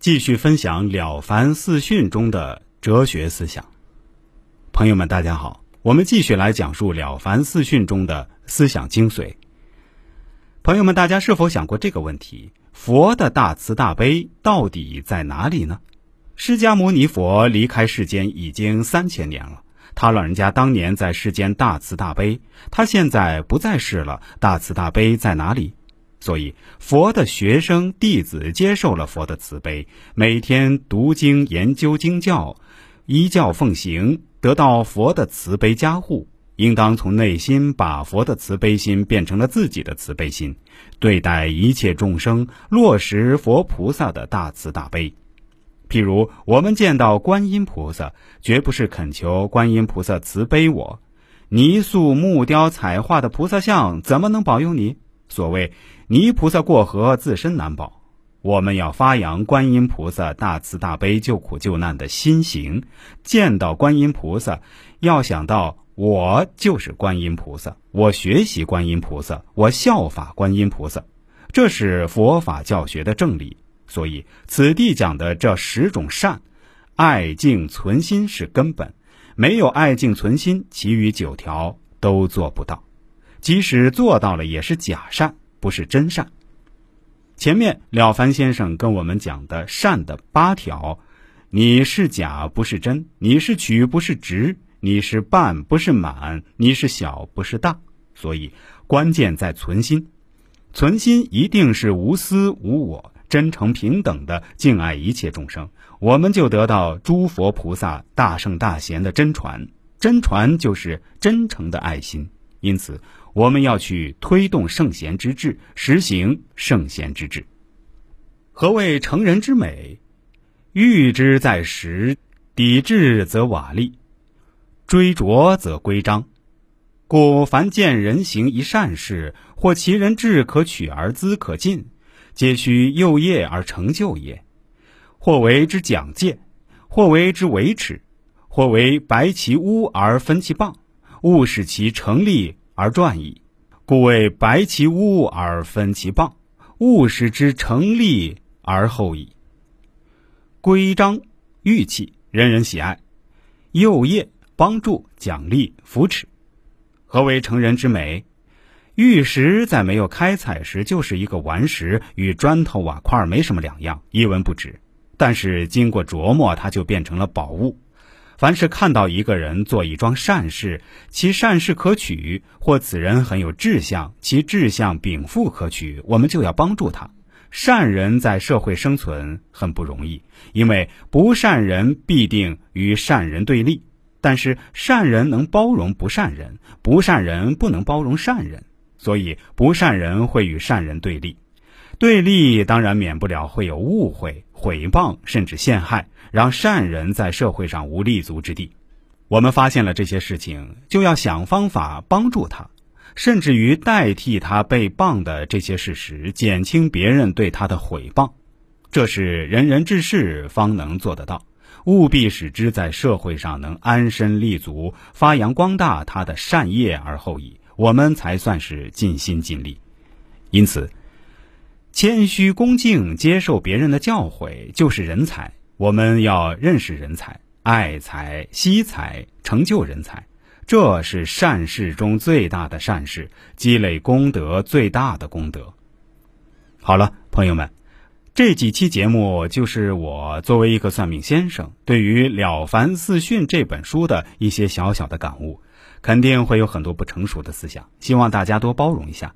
继续分享《了凡四训》中的哲学思想。朋友们，大家好，我们继续来讲述《了凡四训》中的思想精髓。朋友们，大家是否想过这个问题？佛的大慈大悲到底在哪里呢？释迦牟尼佛离开世间已经三千年了，他老人家当年在世间大慈大悲，他现在不在世了，大慈大悲在哪里？所以，佛的学生弟子接受了佛的慈悲，每天读经研究经教，依教奉行，得到佛的慈悲加护。应当从内心把佛的慈悲心变成了自己的慈悲心，对待一切众生，落实佛菩萨的大慈大悲。譬如，我们见到观音菩萨，绝不是恳求观音菩萨慈悲我。泥塑木雕彩画的菩萨像，怎么能保佑你？所谓。泥菩萨过河，自身难保。我们要发扬观音菩萨大慈大悲、救苦救难的心行。见到观音菩萨，要想到我就是观音菩萨，我学习观音菩萨，我效法观音菩萨，这是佛法教学的正理。所以，此地讲的这十种善，爱敬存心是根本。没有爱敬存心，其余九条都做不到。即使做到了，也是假善。不是真善。前面了凡先生跟我们讲的善的八条，你是假不是真，你是曲不是直，你是半不是满，你是小不是大。所以关键在存心，存心一定是无私无我、真诚平等的敬爱一切众生，我们就得到诸佛菩萨大圣大贤的真传。真传就是真诚的爱心，因此。我们要去推动圣贤之治，实行圣贤之治。何谓成人之美？欲之在实，抵制则瓦砾，追逐则规章。故凡见人行一善事，或其人志可取而资可进，皆须幼业而成就也。或为之讲戒，或为之维持，或为白其污而分其棒，勿使其成立。而转矣，故谓白其屋而分其棒，勿使之成立而后已。规章玉器，人人喜爱；幼业帮助奖励扶持。何为成人之美？玉石在没有开采时就是一个顽石，与砖头瓦块没什么两样，一文不值。但是经过琢磨，它就变成了宝物。凡是看到一个人做一桩善事，其善事可取，或此人很有志向，其志向禀赋可取，我们就要帮助他。善人在社会生存很不容易，因为不善人必定与善人对立。但是善人能包容不善人，不善人不能包容善人，所以不善人会与善人对立。对立当然免不了会有误会、毁谤，甚至陷害。让善人在社会上无立足之地。我们发现了这些事情，就要想方法帮助他，甚至于代替他被谤的这些事实，减轻别人对他的毁谤。这是仁人志士方能做得到。务必使之在社会上能安身立足，发扬光大他的善业而后已，我们才算是尽心尽力。因此，谦虚恭敬接受别人的教诲，就是人才。我们要认识人才、爱才、惜才、成就人才，这是善事中最大的善事，积累功德最大的功德。好了，朋友们，这几期节目就是我作为一个算命先生，对于《了凡四训》这本书的一些小小的感悟，肯定会有很多不成熟的思想，希望大家多包容一下。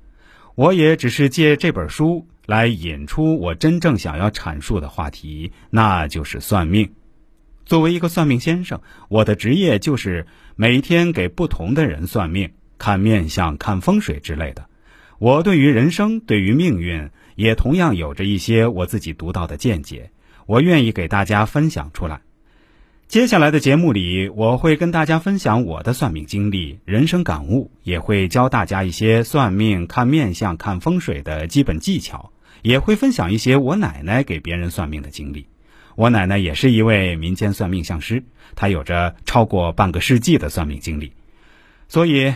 我也只是借这本书。来引出我真正想要阐述的话题，那就是算命。作为一个算命先生，我的职业就是每天给不同的人算命、看面相、看风水之类的。我对于人生、对于命运，也同样有着一些我自己独到的见解，我愿意给大家分享出来。接下来的节目里，我会跟大家分享我的算命经历、人生感悟，也会教大家一些算命、看面相、看风水的基本技巧。也会分享一些我奶奶给别人算命的经历。我奶奶也是一位民间算命相师，她有着超过半个世纪的算命经历，所以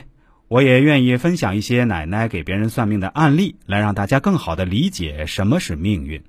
我也愿意分享一些奶奶给别人算命的案例，来让大家更好的理解什么是命运。